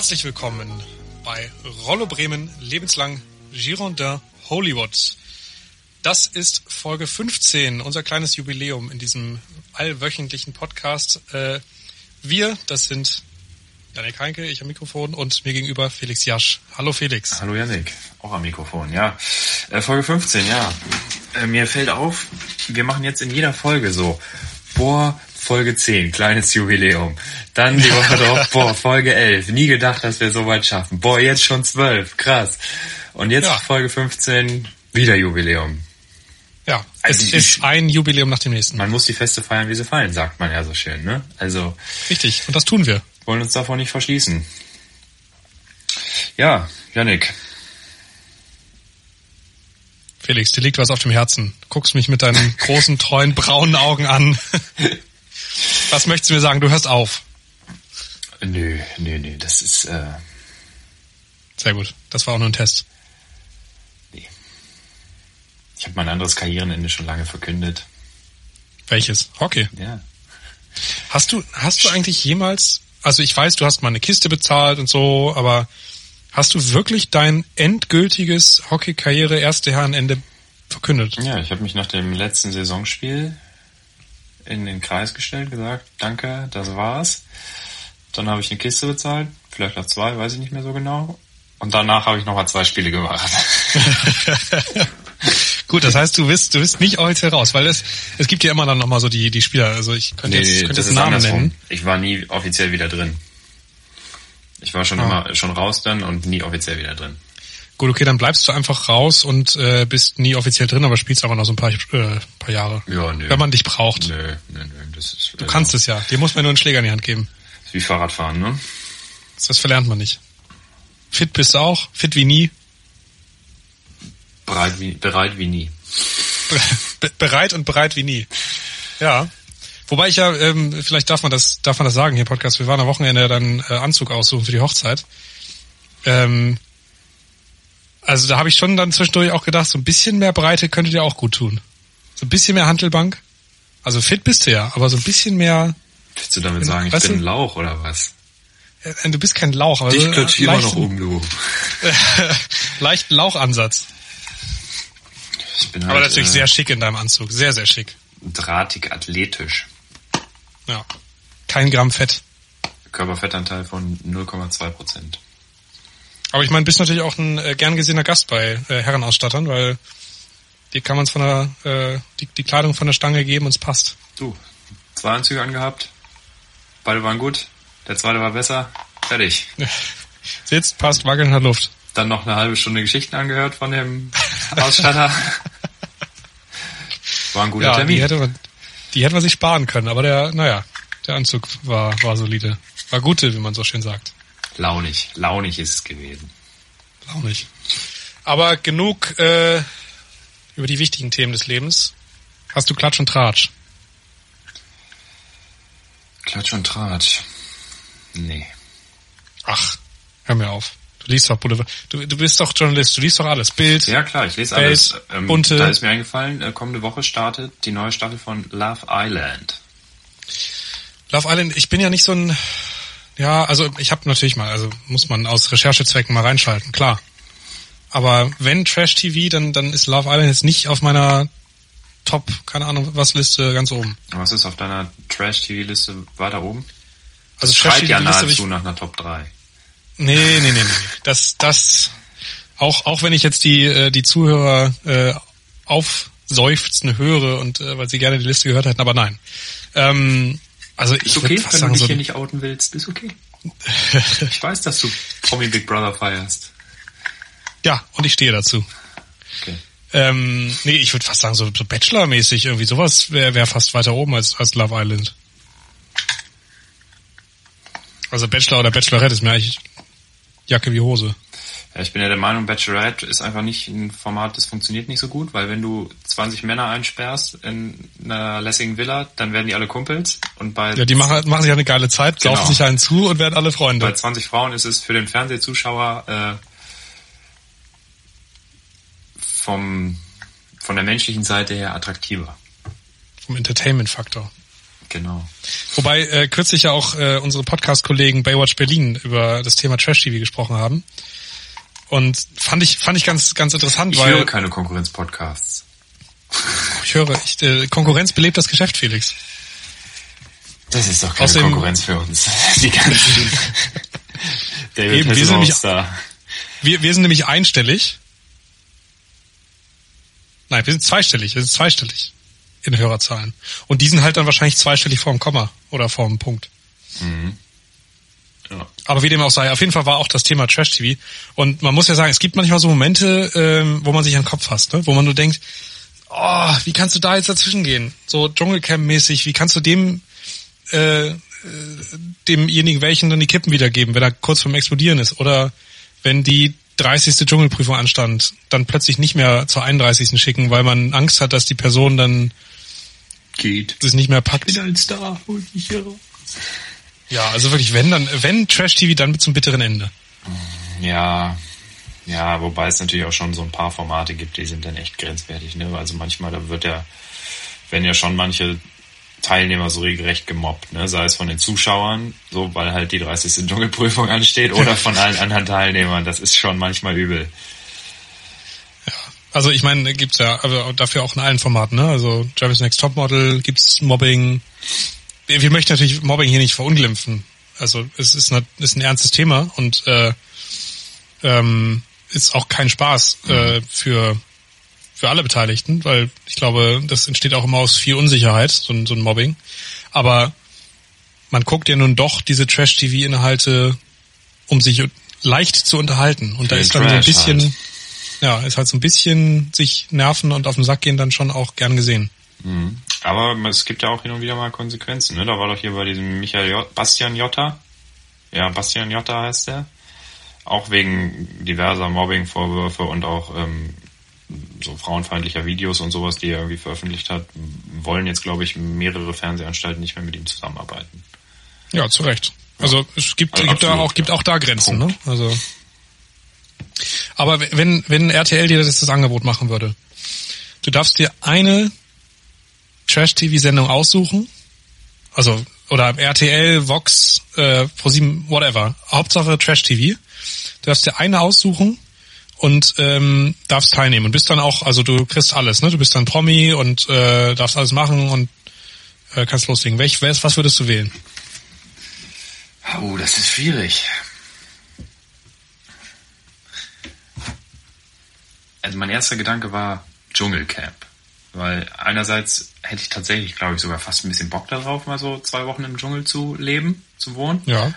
Herzlich willkommen bei Rollo Bremen lebenslang Girondin Hollywood. Das ist Folge 15, unser kleines Jubiläum in diesem allwöchentlichen Podcast. Äh, wir, das sind Janik Heinke, ich am Mikrofon und mir gegenüber Felix Jasch. Hallo Felix. Hallo Janik, auch am Mikrofon, ja. Äh, Folge 15, ja. Äh, mir fällt auf, wir machen jetzt in jeder Folge so, boah, Folge 10, kleines Jubiläum. Dann die Woche drauf, boah, Folge 11. Nie gedacht, dass wir so weit schaffen. Boah, jetzt schon 12, krass. Und jetzt ja. Folge 15, wieder Jubiläum. Ja, also es ist ein Jubiläum nach dem nächsten. Man muss die Feste feiern, wie sie fallen, sagt man ja so schön, ne? Also. Richtig, und das tun wir. Wollen uns davon nicht verschließen. Ja, Janik. Felix, dir liegt was auf dem Herzen. Guckst mich mit deinen großen, treuen, braunen Augen an. Was möchtest du mir sagen? Du hörst auf. Nö, nö, nö, das ist. Äh Sehr gut. Das war auch nur ein Test. Nee. Ich habe mein anderes Karrierenende schon lange verkündet. Welches? Hockey. Ja. Hast du, hast du eigentlich jemals, also ich weiß, du hast mal eine Kiste bezahlt und so, aber hast du wirklich dein endgültiges Hockey-Karriere erste Herrenende verkündet? Ja, ich habe mich nach dem letzten Saisonspiel in den Kreis gestellt, gesagt, danke, das war's. Dann habe ich eine Kiste bezahlt, vielleicht noch zwei, weiß ich nicht mehr so genau. Und danach habe ich nochmal zwei Spiele gemacht. Gut, das heißt, du bist, du bist nicht offiziell raus, weil es, es gibt ja immer dann nochmal so die, die Spieler. Also ich könnte nee, jetzt, könnte jetzt Namen andersrum. nennen. Ich war nie offiziell wieder drin. Ich war schon ah. immer schon raus dann und nie offiziell wieder drin. Gut, okay, dann bleibst du einfach raus und äh, bist nie offiziell drin, aber spielst aber noch so ein paar, äh, paar Jahre. Ja, nö. Wenn man dich braucht. Nö, nö, nö. Das ist, du also, kannst es ja. Dir muss man nur einen Schläger in die Hand geben. Ist wie Fahrradfahren, ne? Das verlernt man nicht. Fit bist du auch? Fit wie nie? Bereit wie, bereit wie nie. Be bereit und bereit wie nie. Ja. Wobei ich ja, ähm, vielleicht darf man das, darf man das sagen hier Podcast. Wir waren am Wochenende dann äh, Anzug aussuchen für die Hochzeit. Ähm, also da habe ich schon dann zwischendurch auch gedacht, so ein bisschen mehr Breite könnte dir auch gut tun. So ein bisschen mehr Handelbank. Also fit bist du ja, aber so ein bisschen mehr. Willst du damit sagen, ich bin ein Lauch oder was? Äh, du bist kein Lauch, aber Dich so, ich immer noch um, du. leichten Lauchansatz. Ich bin halt, aber natürlich äh, sehr schick in deinem Anzug. Sehr, sehr schick. Drahtig athletisch. Ja. Kein Gramm Fett. Körperfettanteil von 0,2 Prozent. Aber ich meine, bist natürlich auch ein äh, gern gesehener Gast bei äh, Herrenausstattern, weil die kann man von der äh, die, die Kleidung von der Stange geben und es passt. Du, zwei Anzüge angehabt, beide waren gut, der zweite war besser, fertig. Sitzt, passt, wackeln hat Luft. Dann noch eine halbe Stunde Geschichten angehört von dem Ausstatter. war ein guter ja, Termin. Die hätte, man, die hätte man sich sparen können, aber der, naja, der Anzug war, war solide. War gute, wie man so schön sagt. Launig, launig ist es gewesen. Launig. Aber genug äh, über die wichtigen Themen des Lebens. Hast du Klatsch und Tratsch? Klatsch und Tratsch. Nee. Ach, hör mir auf. Du liest doch Boulevard. Du, du bist doch Journalist, du liest doch alles. Bild. Ja klar, ich lese alles. Ähm, bunte. Da ist mir eingefallen, äh, kommende Woche startet die neue Staffel von Love Island. Love Island, ich bin ja nicht so ein ja, also ich habe natürlich mal, also muss man aus Recherchezwecken mal reinschalten, klar. Aber wenn Trash TV, dann dann ist Love Island jetzt nicht auf meiner Top, keine Ahnung, was Liste ganz oben. Was ist auf deiner Trash TV Liste weiter oben? Also Trash TV ja nahezu ich, nach einer Top 3. Nee, nee, nee, nee. Das das auch auch wenn ich jetzt die äh, die Zuhörer äh, aufseufzen höre und äh, weil sie gerne die Liste gehört hätten, aber nein. Ähm, also ich ist okay, wenn sagen, du dich so hier nicht outen willst, ist okay. ich weiß, dass du Promi Big Brother feierst. Ja, und ich stehe dazu. Okay. Ähm, nee, ich würde fast sagen, so, so Bachelor-mäßig irgendwie sowas wäre wär fast weiter oben als, als Love Island. Also Bachelor oder Bachelorette ist mir eigentlich Jacke wie Hose. Ja, ich bin ja der Meinung, Bachelorette ist einfach nicht ein Format, das funktioniert nicht so gut, weil wenn du 20 Männer einsperrst in einer lässigen Villa, dann werden die alle Kumpels und bei... Ja, die machen, machen sich eine geile Zeit, genau. laufen sich einen zu und werden alle Freunde. Bei 20 Frauen ist es für den Fernsehzuschauer äh, vom, von der menschlichen Seite her attraktiver. Vom Entertainment-Faktor. Genau. Wobei äh, kürzlich ja auch äh, unsere Podcast-Kollegen Baywatch Berlin über das Thema Trash-TV gesprochen haben. Und fand ich, fand ich ganz, ganz interessant, Ich weil höre keine Konkurrenz-Podcasts. ich höre, ich, äh, Konkurrenz belebt das Geschäft, Felix. Das ist doch keine Außerdem- Konkurrenz für uns. Die ganzen David Eben, wir sind nämlich-. Wir, wir sind nämlich einstellig. Nein, wir sind zweistellig, wir sind zweistellig in Hörerzahlen. Und die sind halt dann wahrscheinlich zweistellig vorm Komma oder vorm Punkt. Ja. Aber wie dem auch sei, auf jeden Fall war auch das Thema Trash-TV. Und man muss ja sagen, es gibt manchmal so Momente, ähm, wo man sich an den Kopf fasst, ne? wo man nur denkt, oh, wie kannst du da jetzt dazwischen gehen? So Dschungelcamp-mäßig, wie kannst du dem, äh, äh, demjenigen welchen dann die Kippen wiedergeben, wenn er kurz vorm Explodieren ist? Oder wenn die 30. Dschungelprüfung anstand, dann plötzlich nicht mehr zur 31. schicken, weil man Angst hat, dass die Person dann Geht. das nicht mehr packt. ein Star, hol mich hier raus. Ja, also wirklich, wenn dann, wenn Trash-TV, dann zum bitteren Ende. Ja, ja, wobei es natürlich auch schon so ein paar Formate gibt, die sind dann echt grenzwertig. Ne? Also manchmal, da wird ja, werden ja schon manche Teilnehmer so regelrecht gemobbt, ne? sei es von den Zuschauern, so weil halt die 30. Dschungelprüfung ansteht, oder von allen anderen Teilnehmern. Das ist schon manchmal übel. Also ich meine, gibt's ja aber dafür auch in allen Formaten, ne? Also Jeremy's Next Topmodel, gibt's Mobbing. Wir möchten natürlich Mobbing hier nicht verunglimpfen. Also es ist, eine, ist ein ernstes Thema und äh, ähm, ist auch kein Spaß äh, für für alle Beteiligten, weil ich glaube, das entsteht auch immer aus viel Unsicherheit, so ein, so ein Mobbing. Aber man guckt ja nun doch diese Trash-TV-Inhalte, um sich leicht zu unterhalten. Und da ist dann so ein bisschen, halt. ja, ist halt so ein bisschen sich nerven und auf den Sack gehen dann schon auch gern gesehen. Mhm. Aber es gibt ja auch hin und wieder mal Konsequenzen. Ne? Da war doch hier bei diesem Michael J Bastian Jotta. Ja, Bastian Jotta heißt der. Auch wegen diverser Mobbing-Vorwürfe und auch ähm, so frauenfeindlicher Videos und sowas, die er irgendwie veröffentlicht hat, wollen jetzt, glaube ich, mehrere Fernsehanstalten nicht mehr mit ihm zusammenarbeiten. Ja, zu Recht. Also es gibt, Also gibt da absolut, auch gibt ja. auch da Grenzen, ne? Also aber wenn wenn RTL dir das, das Angebot machen würde, du darfst dir eine Trash-TV-Sendung aussuchen, also oder RTL, Vox, äh, ProSieben, whatever, Hauptsache Trash-TV. Du darfst dir eine aussuchen und ähm, darfst teilnehmen und bist dann auch, also du kriegst alles, ne? Du bist dann Promi und äh, darfst alles machen und äh, kannst loslegen. Welch, was würdest du wählen? Oh, das ist schwierig. Also mein erster Gedanke war Dschungelcamp. Weil einerseits hätte ich tatsächlich, glaube ich, sogar fast ein bisschen Bock darauf, mal so zwei Wochen im Dschungel zu leben, zu wohnen. Ja.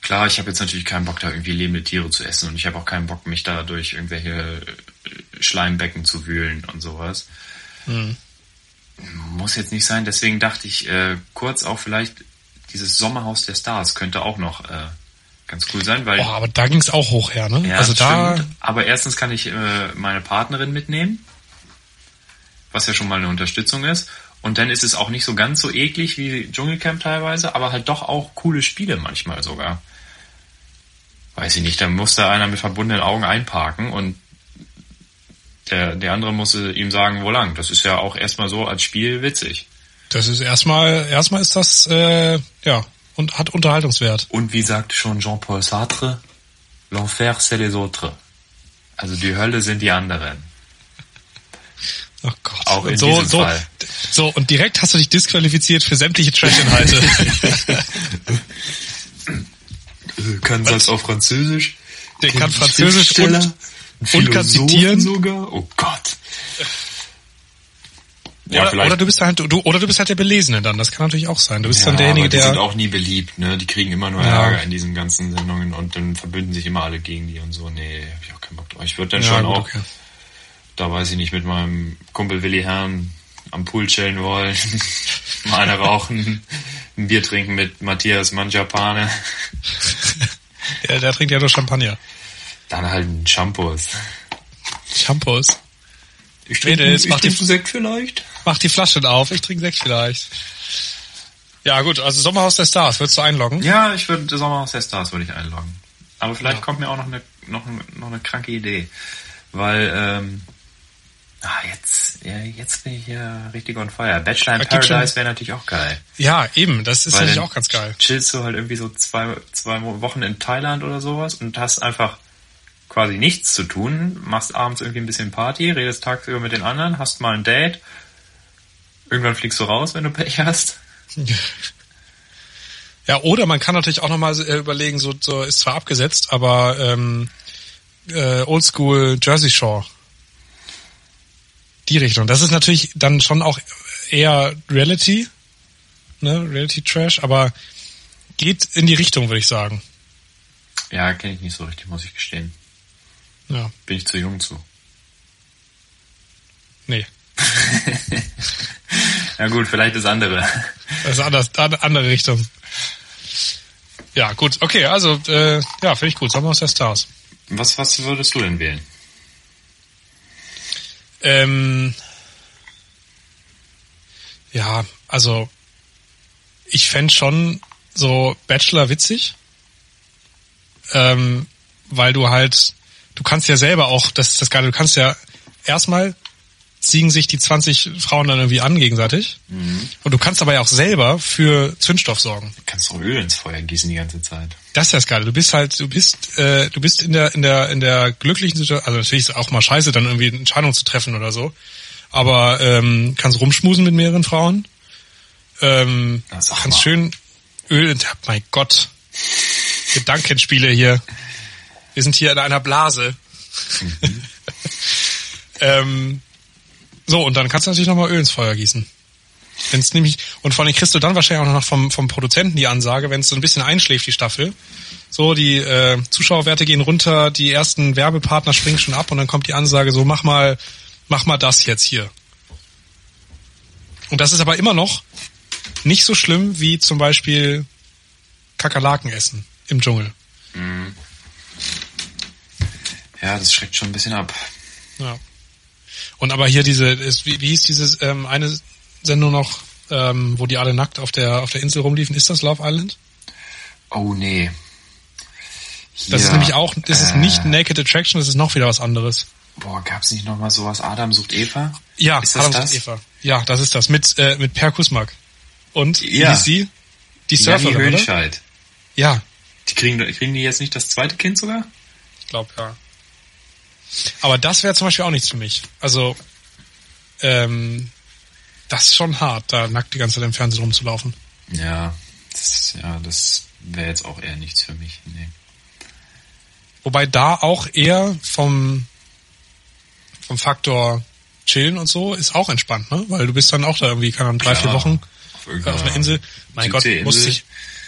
Klar, ich habe jetzt natürlich keinen Bock, da irgendwie lebende Tiere zu essen und ich habe auch keinen Bock, mich da durch irgendwelche äh, Schleimbecken zu wühlen und sowas. Muss jetzt nicht sein, deswegen dachte ich äh, kurz auch vielleicht dieses Sommerhaus der Stars könnte auch noch äh, ganz cool sein, weil Oh, aber da ging's auch hoch her, ne? ja, also da, stimmt. Aber erstens kann ich äh, meine Partnerin mitnehmen, was ja schon mal eine Unterstützung ist. Und dann ist es auch nicht so ganz so eklig wie Dschungelcamp teilweise, aber halt doch auch coole Spiele manchmal sogar. Weiß ich nicht, da muss da einer mit verbundenen Augen einparken und der, der andere muss äh, ihm sagen, wo lang. Das ist ja auch erstmal so als Spiel witzig. das ist erstmal, erstmal ist das, äh, ja, und hat Unterhaltungswert. Und wie sagte schon Jean-Paul Sartre, l'enfer c'est les autres. Also die Hölle sind die anderen. Oh Gott. Auch in so, diesem so, Fall. so, und direkt hast du dich disqualifiziert für sämtliche Trash-Inhalte. Kann das auf Französisch? Der kann Französisch und, und kann zitieren. sogar? Oh Gott. Ja, oder, vielleicht. oder du bist halt, du, oder du bist halt der Belesene dann. Das kann natürlich auch sein. Du bist ja, dann derjenige, aber die der, sind auch nie beliebt, ne? Die kriegen immer nur Ja. Ärger in diesen ganzen Sendungen und dann verbünden sich immer alle gegen die und so. Nee, hab ich auch keinen Bock drauf. Ich würde dann Ja, schon gut, auch, okay. Da weiß ich nicht, mit meinem Kumpel Willi Herrn am Pool chillen wollen, mal eine rauchen, ein Bier trinken mit Matthias Mangiapane, der, der trinkt ja nur Champagner. dann halt ein Shampoos. Shampoos. Ich Mädels, mach die- Sekt vielleicht. Mach die Flasche auf, ich trinke Sekt vielleicht. Ja gut, also Sommerhaus der Stars, würdest du einloggen? Ja, ich würde Sommerhaus der Stars würde ich einloggen. Aber vielleicht Ja. kommt mir auch noch eine, noch, noch eine kranke Idee. Weil, ähm, ah, jetzt, ja, jetzt bin ich ja richtig on fire. Bachelor in Paradise wäre natürlich auch geil. Ja, eben, das ist Weil natürlich auch ganz geil. Chillst du halt irgendwie so zwei, zwei Wochen in Thailand oder sowas und hast einfach quasi nichts zu tun, machst abends irgendwie ein bisschen Party, redest tagsüber mit den anderen, hast mal ein Date. Irgendwann fliegst du raus, wenn du Pech hast. Ja, oder man kann natürlich auch nochmal äh, überlegen, so, so ist zwar abgesetzt, aber ähm, äh, Oldschool Jersey Shore. Die Richtung. Das ist natürlich dann schon auch eher Reality, ne, Reality Trash, aber geht in die Richtung, würde ich sagen. Ja, kenne ich nicht so richtig, muss ich gestehen. Ja, Bin ich zu jung zu. nee. Ja gut, vielleicht das andere. Das ist anders, an- andere Richtung. Ja, gut, okay, also äh, ja, finde ich gut. Sommer aus der Stars. Was, was würdest du denn wählen? Ähm, ja, also ich fänd schon so Bachelor witzig, ähm, weil du halt, du kannst ja selber auch, das ist das Geile, du kannst ja erstmal ziehen sich die 20 Frauen dann irgendwie an gegenseitig und du kannst ja auch selber für Zündstoff sorgen. Du kannst doch Öl ins Feuer gießen die ganze Zeit. Das ist das Geile. Du bist halt, du bist, äh, du bist in der in der in der glücklichen Situation. Also natürlich ist es auch mal scheiße, dann irgendwie eine Entscheidung zu treffen oder so. Aber ähm, kannst rumschmusen mit mehreren Frauen. Ähm, kannst mal. schön Öl. Ja, mein Gott, Gedankenspiele hier. Wir sind hier in einer Blase. ähm, so und dann kannst du natürlich nochmal Öl ins Feuer gießen. Wenn's nämlich, und vor allem kriegst du dann wahrscheinlich auch noch vom, vom Produzenten die Ansage, wenn es so ein bisschen einschläft, die Staffel. So, die äh, Zuschauerwerte gehen runter, die ersten Werbepartner springen schon ab und dann kommt die Ansage so, mach mal, mach mal das jetzt hier. Und das ist aber immer noch nicht so schlimm wie zum Beispiel Kakerlaken essen im Dschungel. Ja, das schreckt schon ein bisschen ab. Ja. Und aber hier diese, ist, wie, wie hieß dieses ähm, eine Sendung noch, ähm, wo die alle nackt auf der auf der Insel rumliefen? Ist das Love Island? Oh nee. Das ist Hier, nämlich auch, das ist äh, nicht Naked Attraction, das ist noch wieder was anderes. Boah, gab's nicht noch mal sowas? Adam sucht Eva? Ja, Ist das Adam das? und Eva. Ja, das ist das. Mit, äh, mit Per Kusmak. Und, wie Ja. hieß sie? Die Janni Surferin, oder? Höhnscheid. Ja, Die kriegen, kriegen die jetzt nicht das zweite Kind sogar? ich glaube, ja. Aber das wäre zum Beispiel auch nichts für mich. Also, ähm, das ist schon hart, da nackt die ganze Zeit im Fernsehen rumzulaufen. Ja, das, ja, das wäre jetzt auch eher nichts für mich. Nee. Wobei da auch eher vom, vom Faktor chillen und so ist auch entspannt, ne? Weil du bist dann auch da irgendwie, keine Ahnung, drei, Klar. vier Wochen Auf, äh, auf einer Insel. Mein Gott, musste ich,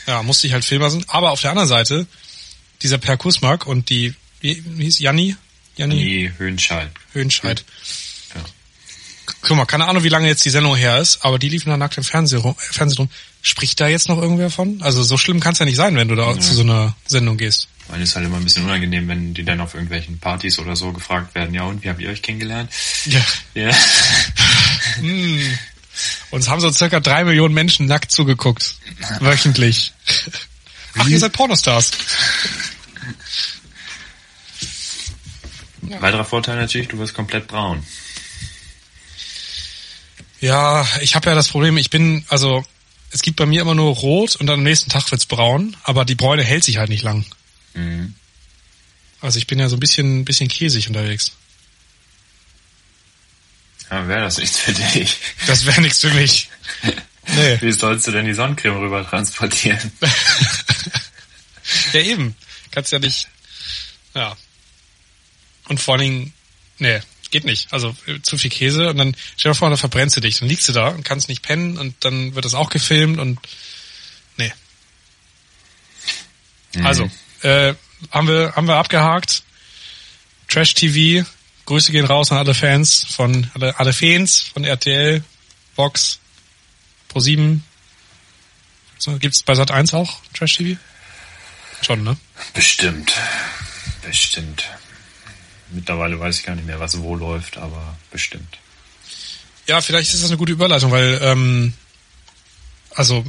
ja, musste ich halt Filmer sind. Aber auf der anderen Seite, dieser Per Kusmak und die, wie, wie hieß Janni? Janni Nee, Höhnscheid. Höhenscheid. Ja. Guck mal, keine Ahnung, wie lange jetzt die Sendung her ist, aber die liefen da nackt im Fernsehen rum. äh, Fernsehen rum. Spricht da jetzt noch irgendwer von? Also so schlimm kann es ja nicht sein, wenn du da zu so einer Sendung gehst. Weil es ist halt immer ein bisschen unangenehm, wenn die dann auf irgendwelchen Partys oder so gefragt werden, ja und, wie habt ihr euch kennengelernt? Ja. Ja. Uns haben so circa drei Millionen Menschen nackt zugeguckt. Wöchentlich. Ach, ihr seid Pornostars. Weiterer Vorteil natürlich, du wirst komplett braun. Ja, ich habe ja das Problem, ich bin, also es gibt bei mir immer nur rot und dann am nächsten Tag wird's braun, aber die Bräune hält sich halt nicht lang. Mhm. Also ich bin ja so ein bisschen, bisschen käsig unterwegs. Ja, wäre das nichts für dich. Das wäre nichts für mich. Nee. Wie sollst du denn die Sonnencreme rüber transportieren? Ja, eben. Kannst ja nicht. Ja. Und vor allen Dingen, nee, geht nicht. Also äh, zu viel Käse und dann stell dir vor, da verbrennst du dich. Dann liegst du da und kannst nicht pennen und dann wird das auch gefilmt und nee. Also, äh, haben wir, haben wir abgehakt. Trash TV. Grüße gehen raus an alle Fans von, alle, alle Fans von RTL, Vox, Pro7. So, gibt's bei Sat 1 auch Trash TV? Schon, ne? Bestimmt. Bestimmt. Mittlerweile weiß ich gar nicht mehr, was wo läuft, aber bestimmt. Ja, vielleicht ist das eine gute Überleitung, weil ähm, also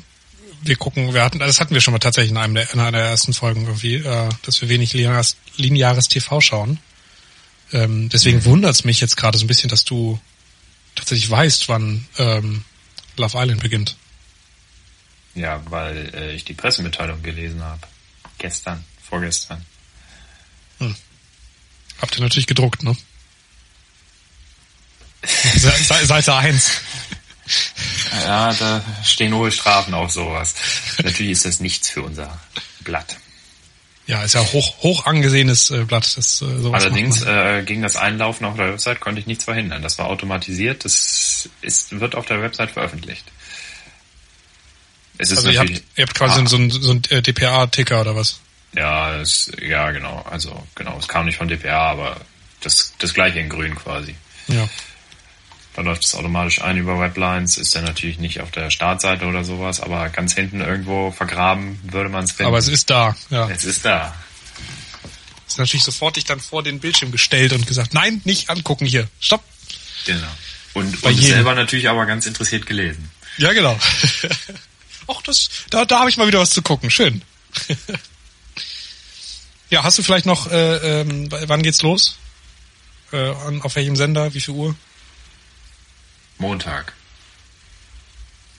wir gucken, wir hatten, das hatten wir schon mal tatsächlich in, einem der, in einer der ersten Folgen irgendwie, äh, dass wir wenig lineares, lineares TV schauen. Ähm, deswegen wundert's mich jetzt gerade so ein bisschen, dass du tatsächlich weißt, wann ähm, Love Island beginnt. Ja, weil äh, ich die Pressemitteilung gelesen habe. Gestern, vorgestern. Habt ihr natürlich gedruckt, ne? Se Seite 1. Ja, da stehen hohe Strafen auf sowas. Natürlich ist das nichts für unser Blatt. Ja, ist ja hoch, hoch angesehenes äh, Blatt. Das, äh, sowas Allerdings man. äh, gegen das Einlaufen auf der Website konnte ich nichts verhindern. Das war automatisiert. Das ist, wird auf der Website veröffentlicht. Es ist also ihr habt, ihr habt quasi Ah. so einen, so einen äh, DPA-Ticker oder was? Ja, es, ja, genau. Also genau, es kam nicht von DPA, aber das, das gleiche in Grün quasi. Ja. Da läuft es automatisch ein über Weblines, ist dann natürlich nicht auf der Startseite oder sowas, aber ganz hinten irgendwo vergraben würde man es finden. Aber es ist da, ja. es ist da. Ist natürlich sofort dich dann vor den Bildschirm gestellt und gesagt, nein, nicht angucken hier. Stopp. Genau. Und, Bei und jedem. selber natürlich aber ganz interessiert gelesen. Ja, genau. Ach, das, da, da habe ich mal wieder was zu gucken. Schön. ja, hast du vielleicht noch, äh, ähm, wann geht's los? Äh, an, auf welchem Sender? Wie viel Uhr? Montag.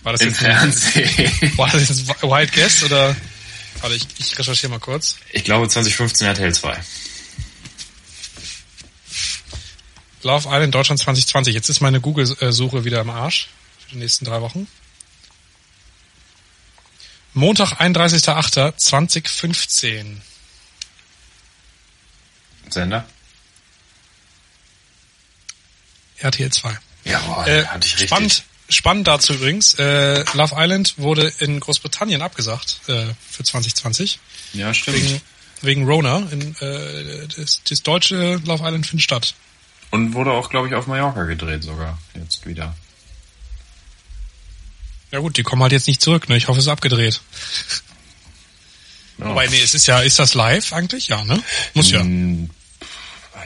War das Im jetzt ein, Fernsehen. war das jetzt ein Wild Guess oder? Warte, ich, ich recherchiere mal kurz. Ich glaube 2015 RTL 2. Love Island Deutschland 2020. Jetzt ist meine Google-Suche wieder im Arsch für die nächsten drei Wochen. Montag, 31.08.2015. Sender? RTL 2. Jawohl, Äh, hatte ich richtig. spannend, spannend dazu übrigens. Äh, Love Island wurde in Großbritannien abgesagt äh, für 2020 Ja, stimmt. wegen wegen Rona. In, äh, das, das deutsche Love Island findet statt. Und wurde auch, glaube ich, auf Mallorca gedreht sogar. Jetzt wieder. Ja gut, die kommen halt jetzt nicht zurück. Ne? Ich hoffe, es ist abgedreht. Ja. Wobei nee, es ist ja, ist das live eigentlich? Ja, ne? Muss ja.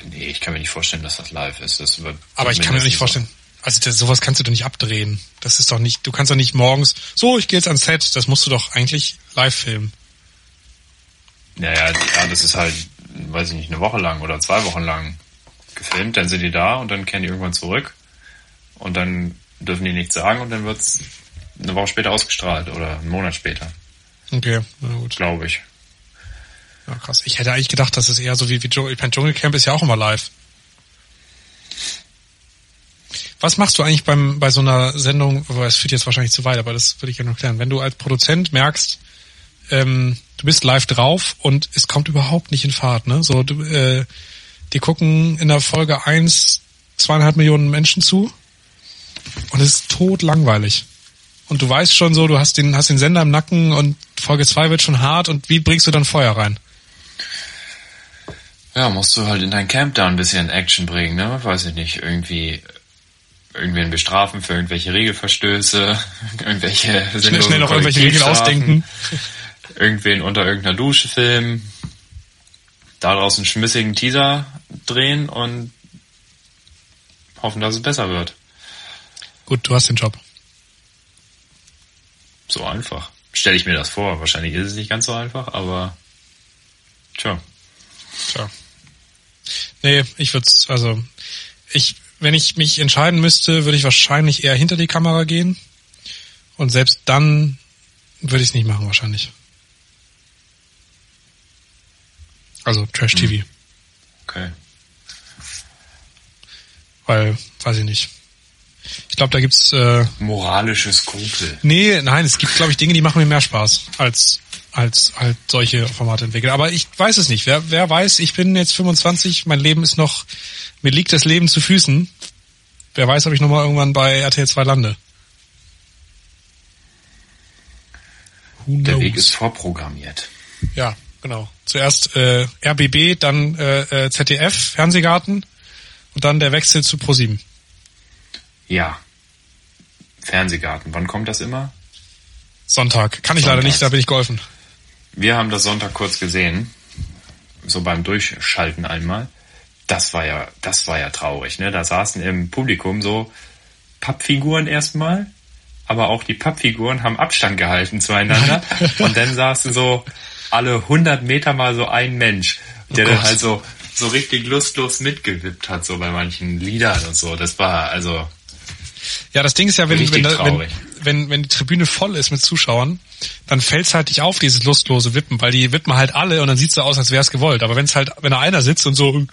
Nee, ich kann mir nicht vorstellen, dass das live ist. Das wird Aber ich kann mir nicht vorstellen. Also das, sowas kannst du doch nicht abdrehen. Das ist doch nicht. Du kannst doch nicht morgens. So, ich gehe jetzt ans Set. Das musst du doch eigentlich live filmen. Naja, ja, das ist halt, weiß ich nicht, eine Woche lang oder zwei Wochen lang gefilmt, dann sind die da und dann kehren die irgendwann zurück und dann dürfen die nichts sagen und dann wird's eine Woche später ausgestrahlt oder einen Monat später, Okay, na gut. glaube ich. Ja, krass. Ich hätte eigentlich gedacht, dass es eher so wie, wie Dschungel, ich mein, Dschungelcamp ist ja auch immer live. Was machst du eigentlich beim, bei so einer Sendung, aber es führt jetzt wahrscheinlich zu weit, aber das würde ich ja noch klären. Wenn du als Produzent merkst, ähm, du bist live drauf und es kommt überhaupt nicht in Fahrt, ne? So, du, äh, die gucken in der Folge eins zweieinhalb Millionen Menschen zu und es ist tot langweilig. Und du weißt schon so, du hast den, hast den Sender im Nacken und Folge zwei wird schon hart und wie bringst du dann Feuer rein? Ja, musst du halt in dein Camp da ein bisschen Action bringen, ne? Weiß ich nicht, irgendwie irgendwen bestrafen für irgendwelche Regelverstöße, irgendwelche Schnell, schnell noch irgendwelche Regeln ausdenken. irgendwen unter irgendeiner Dusche filmen, daraus einen schmissigen Teaser drehen und hoffen, dass es besser wird. Gut, du hast den Job. So einfach. Stelle ich mir das vor. Wahrscheinlich ist es nicht ganz so einfach, aber tja. Tja. Nee, ich würde also ich, wenn ich mich entscheiden müsste, würde ich wahrscheinlich eher hinter die Kamera gehen. Und selbst dann würde ich es nicht machen, wahrscheinlich. Also Trash TV. Okay. Weil, weiß ich nicht. Ich glaube, da gibt's äh, Moralische Skrupel. Nee, nein, es gibt, glaube ich, Dinge, die machen mir mehr Spaß als als halt solche Formate entwickeln. Aber ich weiß es nicht. Wer, wer weiß, ich bin jetzt 25, mein Leben ist noch, mir liegt das Leben zu Füßen. Wer weiß, ob ich nochmal irgendwann bei RTL 2 lande. Der? Weg ist vorprogrammiert. Ja, genau. Zuerst äh, RBB, dann äh, äh, ZDF, Fernsehgarten und dann der Wechsel zu ProSieben. Ja. Fernsehgarten. Wann kommt das immer? Sonntag. Kann ich leider Sonntags. nicht, da bin ich geholfen. Wir haben das Sonntag kurz gesehen. So beim Durchschalten einmal. Das war ja, das war ja traurig, ne? Da saßen im Publikum so Pappfiguren erstmal, aber auch die Pappfiguren haben Abstand gehalten zueinander. und dann saßen so alle 100 Meter mal so ein Mensch, der Oh dann halt so, so richtig lustlos mitgewippt hat, so bei manchen Liedern und so. Das war, also, Ja, das Ding ist ja, wenn, wenn, wenn, traurig. Wenn, wenn die Tribüne voll ist mit Zuschauern, dann fällt's halt nicht auf, dieses lustlose Wippen, weil die wippen halt alle und dann sieht's so aus, als wär's gewollt. Aber wenn's halt, wenn da einer sitzt und so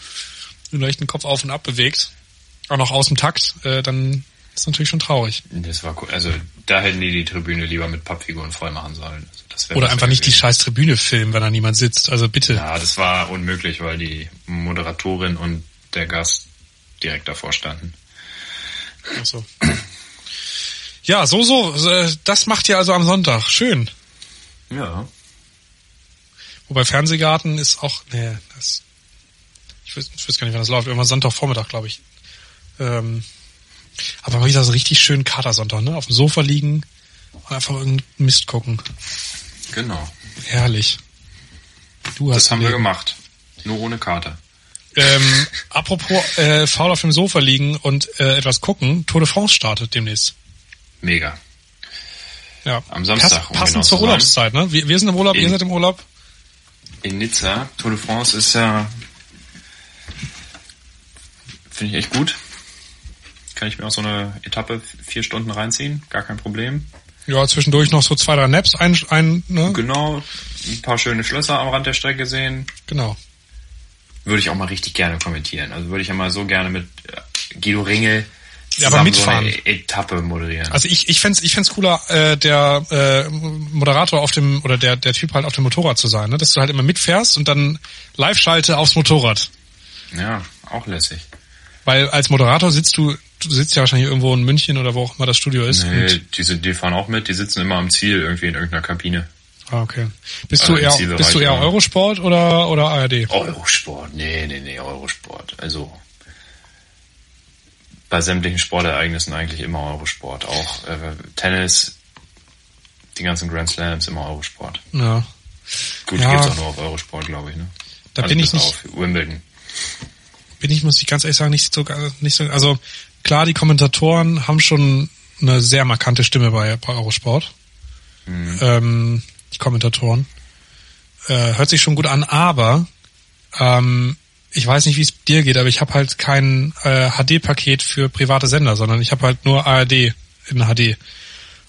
den Kopf auf und ab bewegt, auch noch aus dem Takt, äh, dann ist natürlich schon traurig. Das war cool. Also da hätten die die Tribüne lieber mit Pappfiguren voll machen sollen. Also, Oder einfach nicht die gewesen. scheiß Tribüne filmen, wenn da niemand sitzt. Also bitte. Ja, das war unmöglich, weil die Moderatorin und der Gast direkt davor standen. Ach so. Ja, so, so, das macht ihr also am Sonntag. Schön. Ja. Wobei Fernsehgarten ist auch, nee, das, ich weiß, ich weiß gar nicht, wann das läuft. Irgendwann Sonntagvormittag, glaube ich. Ähm, aber mal wieder so richtig schön Katersonntag, ne? Auf dem Sofa liegen und einfach irgendeinen Mist gucken. Genau. Herrlich. Du hast Das haben wir gemacht. Nur ohne Karte. Ähm, apropos äh, faul auf dem Sofa liegen und äh, etwas gucken, Tour de France startet demnächst. Mega. Ja. Am Samstag, Pass, um passend genau zur. Urlaubszeit, ne? Wir, wir sind im Urlaub, ihr In- seid im Urlaub. In Nizza, Tour de France ist ja, finde ich echt gut. Kann ich mir auch so eine Etappe vier Stunden reinziehen, gar kein Problem. Ja, zwischendurch noch so zwei, drei Naps ein, ein ne? Genau, ein paar schöne Schlösser am Rand der Strecke sehen. Genau. Würde ich auch mal richtig gerne kommentieren. Also würde ich ja mal so gerne mit äh, Guido Ringel Ja, aber mitfahren. so eine Etappe moderieren. Also ich, ich fänd's ich fänd's cooler, äh, der äh, Moderator auf dem, oder der, der Typ halt auf dem Motorrad zu sein, ne? Dass du halt immer mitfährst und dann Live-Schalte aufs Motorrad. ja, auch lässig. Weil als Moderator sitzt du, du sitzt ja wahrscheinlich irgendwo in München oder wo auch immer das Studio ist. Nee, Und, die, sind- die fahren auch mit, die sitzen immer am Ziel irgendwie in irgendeiner Kabine. ah, okay. Bist Also du im eher, bist du eher. Eurosport oder, oder ARD? Eurosport, nee, nee, nee, Eurosport. Also bei sämtlichen Sportereignissen eigentlich immer Eurosport. Auch äh, Tennis, die ganzen Grand Slams, immer Eurosport. Ja. Gut, Ja. gibt's auch nur auf Eurosport, glaube ich. Ne? Da Also bin ich nicht- Auf Wimbledon. bin ich, muss ich ganz ehrlich sagen, nicht so, nicht so, also klar, die Kommentatoren haben schon eine sehr markante Stimme bei, bei Eurosport. Ähm, die Kommentatoren. Äh, hört sich schon gut an, aber ähm, ich weiß nicht, wie es dir geht, aber ich habe halt kein äh, HD-Paket für private Sender, sondern ich habe halt nur ARD in HD.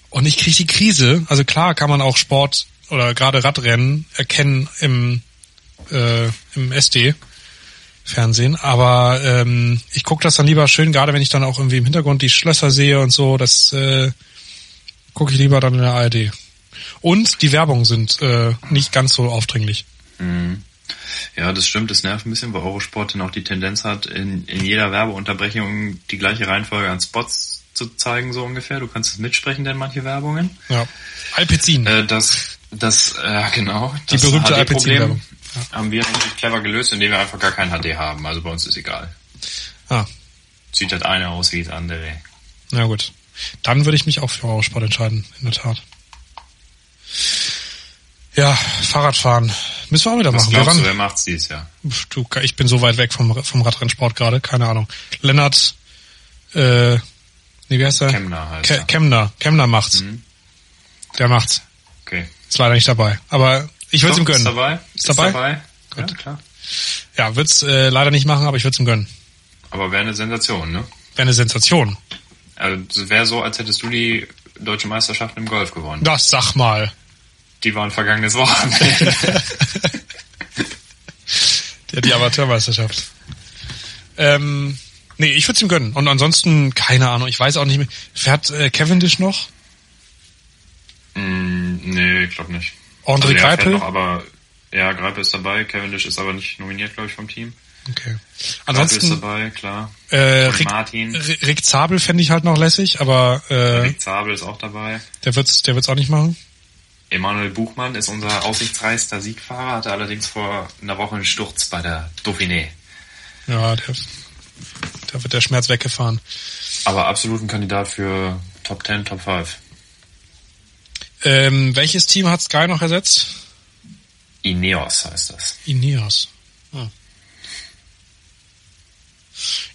Und ich kriege die Krise. Also klar kann man auch Sport oder gerade Radrennen erkennen im, äh, im SD. Fernsehen, aber ähm, ich gucke das dann lieber schön, gerade wenn ich dann auch irgendwie im Hintergrund die Schlösser sehe und so, das äh, gucke ich lieber dann in der ARD. Und die Werbung sind äh, nicht ganz so aufdringlich. Mhm. Ja, das stimmt, das nervt ein bisschen, weil Eurosport dann auch die Tendenz hat, in, in jeder Werbeunterbrechung die gleiche Reihenfolge an Spots zu zeigen, so ungefähr. Du kannst es mitsprechen, denn manche Werbungen. Ja. Alpecin. Äh, das, das, äh, genau. Die das berühmte HD-Problem Alpecin-Werbung. haben wir natürlich clever gelöst, indem wir einfach gar kein HD haben. Also bei uns ist egal. Ah, Sieht das eine aus wie das andere. na gut. Dann würde ich mich auch für Eurosport entscheiden, in der Tat. Ja, Fahrradfahren. Müssen wir auch wieder Was machen. Glaubst du, waren, wer macht's dieses Jahr? Du, ich bin so weit weg vom, vom Radrennsport gerade, keine Ahnung. Lennart, äh, nee, wie heißt er? Kemner heißt Ke er. Kemner. Kemner macht's. Mhm. Der macht's. Okay. Ist leider nicht dabei. Aber ich würde Doch, ihm gönnen. Ist dabei? Ist dabei? Ja, Gut. klar. Ja, wird's äh, leider nicht machen, aber ich würde ihm gönnen. Aber wäre eine Sensation, ne? Wäre eine Sensation. Also es wäre so, als hättest du die deutsche Meisterschaft im Golf gewonnen. Das sag mal. Die waren vergangenes Wochenende. Der die Amateurmeisterschaft. Ähm, nee, ich würde ihm gönnen. Und ansonsten, keine Ahnung, ich weiß auch nicht mehr. Fährt äh, Cavendish noch? mm, nee, ich glaube nicht. André Also, Greipel? Noch, aber ja, Greipel ist dabei. Cavendish ist aber nicht nominiert, glaube ich, vom Team. Okay. Greipel ist Ansonsten, dabei, klar. äh, Rick, Martin. Rick Zabel fände ich halt noch lässig, aber äh, Rick Zabel ist auch dabei. der wird's, der wird's auch nicht machen. Emanuel Buchmann ist unser aussichtsreichster Siegfahrer, hatte allerdings vor einer Woche einen Sturz bei der Dauphiné. Ja, der, da wird der Schmerz weggefahren. Aber absolut ein Kandidat für Top 10, Top 5. Ähm, welches Team hat Sky noch ersetzt? Ineos heißt das. Ineos. Ah.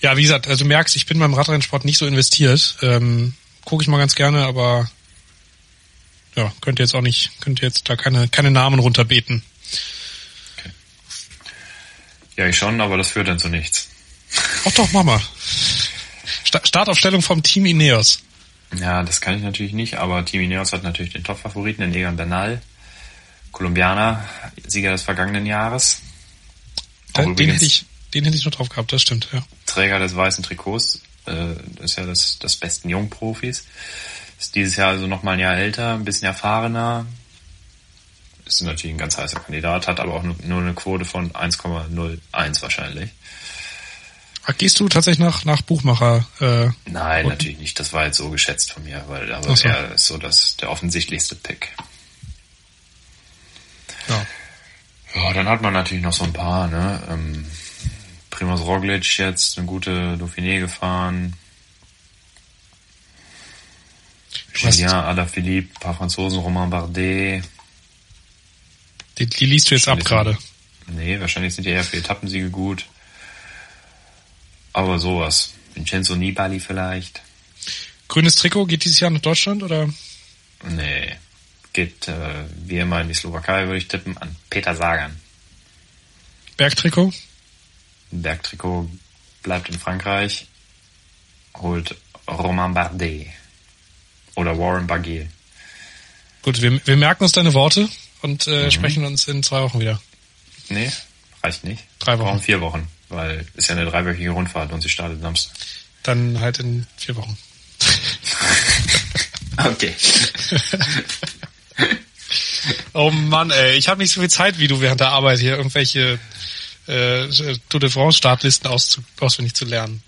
Ja, wie gesagt, also du merkst, ich bin beim Radrennsport nicht so investiert. Ähm, Gucke ich mal ganz gerne, aber ja, könnte jetzt auch nicht, könnte jetzt da keine, keine Namen runterbeten. Ja, ich schon, aber das führt dann zu nichts. Ach doch, Mama. Startaufstellung vom Team Ineos. Ja, das kann ich natürlich nicht, aber Team Ineos hat natürlich den Top-Favoriten, den Egan Bernal, Kolumbianer, Sieger des vergangenen Jahres. Den, den, hätte ich, den hätte ich noch drauf gehabt, das stimmt, ja. Träger des weißen Trikots, äh, ist ja das, das besten Jungprofis. Ist dieses Jahr also nochmal ein Jahr älter, ein bisschen erfahrener. Ist natürlich ein ganz heißer Kandidat, hat aber auch nur eine Quote von 1,01 wahrscheinlich. Gehst du tatsächlich nach, nach Buchmacher? Äh, Nein, natürlich nicht. Das war jetzt so geschätzt von mir, weil aber so. er ist so das, der offensichtlichste Pick. Ja. Ja, dann hat man natürlich noch so ein paar, ne? Ähm, Primoz Roglic jetzt eine gute Dauphiné gefahren. Julien Alaphilippe, ein paar Franzosen, Romain Bardet. Die, die liest du jetzt ab gerade. Nee, wahrscheinlich sind die eher für Etappensiege gut. Aber sowas. Vincenzo Nibali vielleicht. Grünes Trikot geht dieses Jahr nach Deutschland oder? Nee. Geht äh, wie immer in die Slowakei, würde ich tippen, an Peter Sagan. Bergtrikot? Bergtrikot bleibt in Frankreich, holt Romain Bardet oder Warren Barguil. Gut, wir, wir merken uns deine Worte und äh, mhm. sprechen uns in zwei Wochen wieder. Nee, reicht nicht. Drei Wochen. vier Wochen, weil ist ja eine dreiwöchige Rundfahrt und sie startet Samstag. Dann halt in vier Wochen. okay. oh Mann, ey, ich habe nicht so viel Zeit wie du während der Arbeit hier irgendwelche äh, Tour de France Startlisten auswendig zu lernen.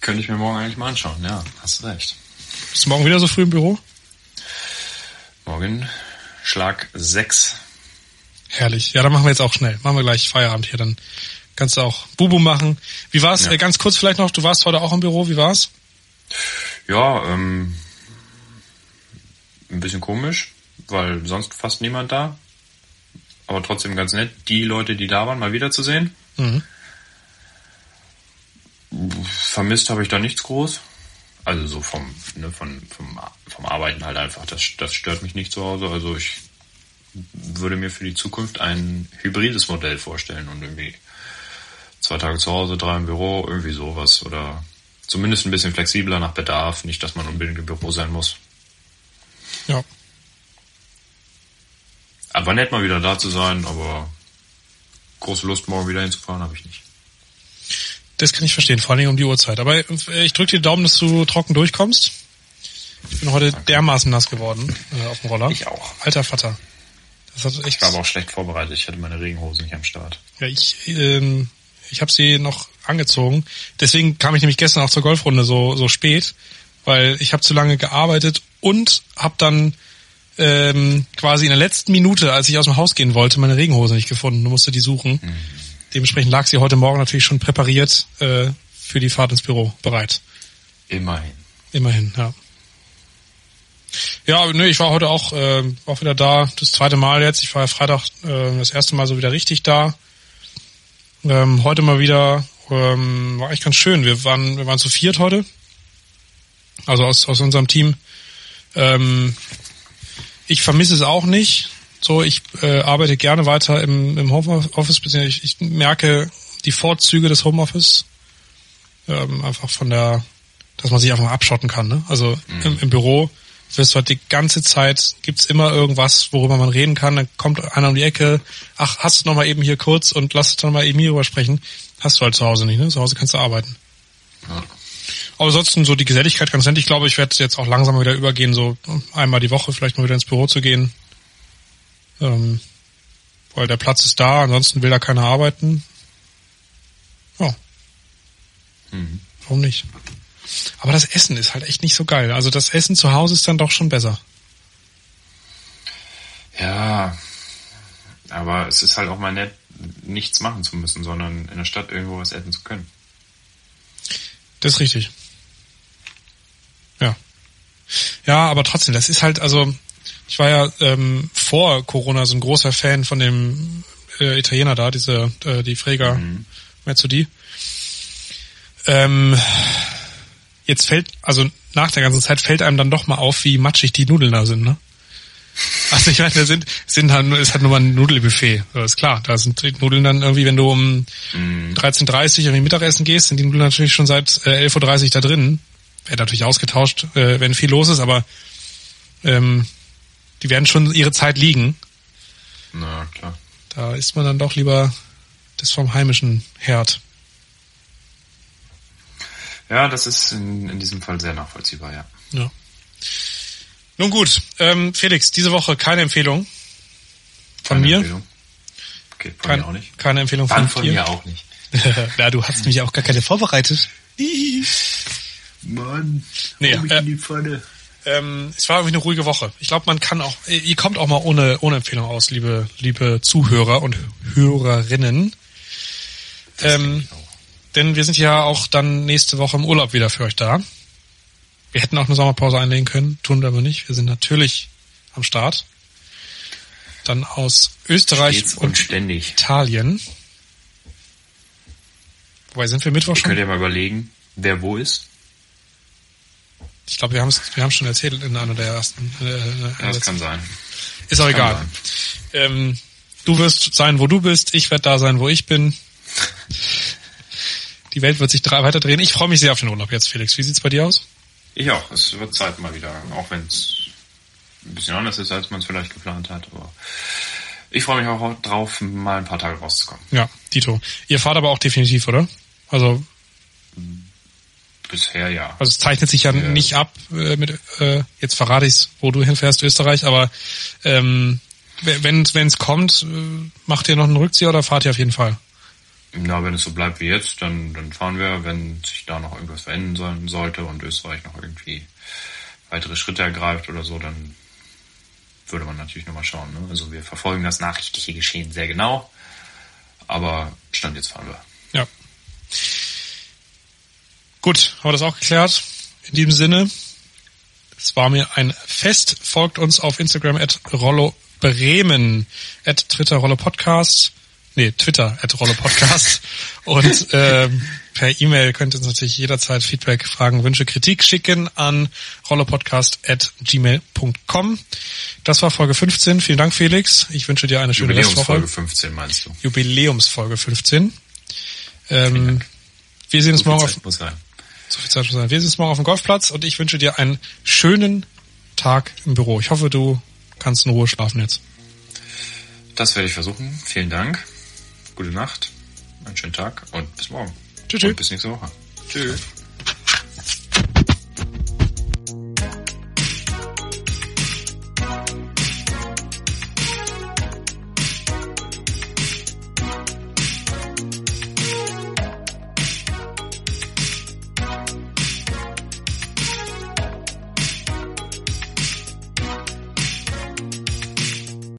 Könnte ich mir morgen eigentlich mal anschauen, ja, hast du recht. Bist du morgen wieder so früh im Büro? Morgen Schlag 6. Herrlich. Ja, dann machen wir jetzt auch schnell. Machen wir gleich Feierabend hier, dann kannst du auch Bubu machen. Wie war's? Ja. Äh, ganz kurz vielleicht noch, du warst heute auch im Büro, wie war's? Ja, ähm, ein bisschen komisch, weil sonst fast niemand da aber trotzdem ganz nett, die Leute, die da waren, mal wiederzusehen. Mhm. Vermisst habe ich da nichts groß. Also so vom, ne, von, vom, vom Arbeiten halt einfach. Das, das stört mich nicht zu Hause. Also ich würde mir für die Zukunft ein hybrides Modell vorstellen und irgendwie zwei Tage zu Hause, drei im Büro, irgendwie sowas. Oder zumindest ein bisschen flexibler nach Bedarf. Nicht, dass man unbedingt im Büro sein muss. Ja. Aber nett mal wieder da zu sein, aber große Lust, morgen wieder hinzufahren, habe ich nicht. Das kann ich verstehen, vor allem um die Uhrzeit. Aber äh, ich drücke dir die Daumen, dass du trocken durchkommst. Ich bin heute dermaßen nass geworden äh, auf dem Roller. Ich auch. Alter Vater. Das hat echt ich war aber auch schlecht vorbereitet. Ich hatte meine Regenhose nicht am Start. Ja, ich, ähm, ich habe sie noch angezogen. Deswegen kam ich nämlich gestern auch zur Golfrunde so, so spät, weil ich habe zu lange gearbeitet und habe dann ähm, quasi in der letzten Minute, als ich aus dem Haus gehen wollte, meine Regenhose nicht gefunden und musste die suchen. Mhm. Dementsprechend lag sie heute Morgen natürlich schon präpariert äh, für die Fahrt ins Büro bereit. Immerhin. Immerhin, ja. Ja, nö, ich war heute auch, äh, auch wieder da, das zweite Mal jetzt. Ich war ja Freitag äh, das erste Mal so wieder richtig da. Ähm, heute mal wieder, ähm, war eigentlich ganz schön. Wir waren, wir waren zu viert heute. Also aus, aus unserem Team. Ähm, ich vermisse es auch nicht. So, ich äh, arbeite gerne weiter im, im Homeoffice, beziehungsweise ich, ich merke die Vorzüge des Homeoffice. Ähm, einfach von der, dass man sich einfach mal abschotten kann. Ne? Also mhm. im, im Büro wirst du halt die ganze Zeit, gibt's immer irgendwas, worüber man reden kann. Dann kommt einer um die Ecke, ach, hast du noch mal eben hier kurz und lass uns dann mal eben hierüber sprechen. Hast du halt zu Hause nicht, ne? Zu Hause kannst du arbeiten. Ja. Aber ansonsten so die Geselligkeit ganz nett. Ich glaube, ich werde jetzt auch langsam wieder übergehen, so einmal die Woche vielleicht mal wieder ins Büro zu gehen. Ähm, weil der Platz ist da, ansonsten will da keiner arbeiten. Ja. Mhm. Warum nicht? Aber das Essen ist halt echt nicht so geil. Also das Essen zu Hause ist dann doch schon besser. Ja, aber es ist halt auch mal nett, nichts machen zu müssen, sondern in der Stadt irgendwo was essen zu können. Das ist richtig. Ja. Ja, aber trotzdem, das ist halt, also ich war ja ähm, vor Corona so ein großer Fan von dem äh, Italiener da, diese äh, die Frega mhm. Mezzodi. Ähm, jetzt fällt, also nach der ganzen Zeit fällt einem dann doch mal auf, wie matschig die Nudeln da sind, ne? Also ich meine, da sind, sind halt, ist halt nur mal ein Nudelbuffet. Das ist klar. Da sind die Nudeln dann irgendwie, wenn du um Mm. 13.30 Uhr irgendwie Mittagessen gehst, sind die Nudeln natürlich schon seit äh, 11.30 Uhr da drin. Wird natürlich ausgetauscht, äh, wenn viel los ist, aber ähm, die werden schon ihre Zeit liegen. Na klar. Da isst man dann doch lieber das vom heimischen Herd. Ja, das ist in, in diesem Fall sehr nachvollziehbar, ja. Ja. Nun gut, ähm, Felix, diese Woche keine Empfehlung von Keine mir. Empfehlung. Okay, von Kein, mir auch nicht. Keine Empfehlung von, von dir. mir auch nicht. ja, du hast nämlich auch gar keine vorbereitet. Mann, Nee, äh, in die Pfanne. Ähm, es war irgendwie eine ruhige Woche. Ich glaube, man kann auch, ihr kommt auch mal ohne, ohne Empfehlung aus, liebe, liebe Zuhörer und Hörerinnen. Ähm, denn wir sind ja auch dann nächste Woche im Urlaub wieder für euch da. Wir hätten auch eine Sommerpause einlegen können, tun wir aber nicht. Wir sind natürlich am Start. Dann aus Österreich Stets und ständig. Italien. Wobei sind wir Mittwoch Könnt schon? ihr mal überlegen, wer wo ist? Ich glaube, wir haben es, wir haben schon erzählt in einer der ersten. Äh, Ja, das kann sein. Ist auch Kann egal. Ähm, du wirst sein, wo du bist. Ich werde da sein, wo ich bin. Die Welt wird sich weiter drehen. Ich freue mich sehr auf den Urlaub jetzt, Felix. Wie sieht's bei dir aus? Ich auch. Es wird Zeit mal wieder, auch wenn es ein bisschen anders ist, als man es vielleicht geplant hat. Aber ich freue mich auch drauf, mal ein paar Tage rauszukommen. Ja, Dito. Ihr fahrt aber auch definitiv, oder? Also, Bisher ja. also es zeichnet sich ja, Ja. nicht ab äh, mit, äh, jetzt verrate ich's, wo du hinfährst, Österreich, aber ähm, wenn es kommt, äh, macht ihr noch einen Rückzieher oder fahrt ihr auf jeden Fall? Na, wenn es so bleibt wie jetzt, dann, dann fahren wir. Wenn sich da noch irgendwas verändern soll- sollte und Österreich noch irgendwie weitere Schritte ergreift oder so, dann würde man natürlich nochmal schauen. Ne? Also wir verfolgen das nachrichtliche Geschehen sehr genau. Aber Stand jetzt fahren wir. Gut, haben wir das auch geklärt. In diesem Sinne, es war mir ein Fest. Folgt uns auf Instagram at Rollo Bremen, at Twitter Rollo Podcast, nee, Twitter at Rollo Podcast und ähm, per E-Mail könnt ihr uns natürlich jederzeit Feedback, Fragen, Wünsche, Kritik schicken an rollopodcast at gmail.com. Das war Folge 15. Vielen Dank, Felix. Ich wünsche dir eine schöne Restwoche. Jubiläumsfolge 15 meinst du? Jubiläumsfolge 15. Ähm, wir sehen uns morgen auf, Zeit sein. So viel Zeit muss sein. Wir sehen uns morgen auf dem Golfplatz und ich wünsche dir einen schönen Tag im Büro. Ich hoffe, du kannst in Ruhe schlafen jetzt. Das werde ich versuchen. Vielen Dank. Gute Nacht. Einen schönen Tag und bis morgen. Tschüss. tschüss. Und bis nächste Woche. Tschüss.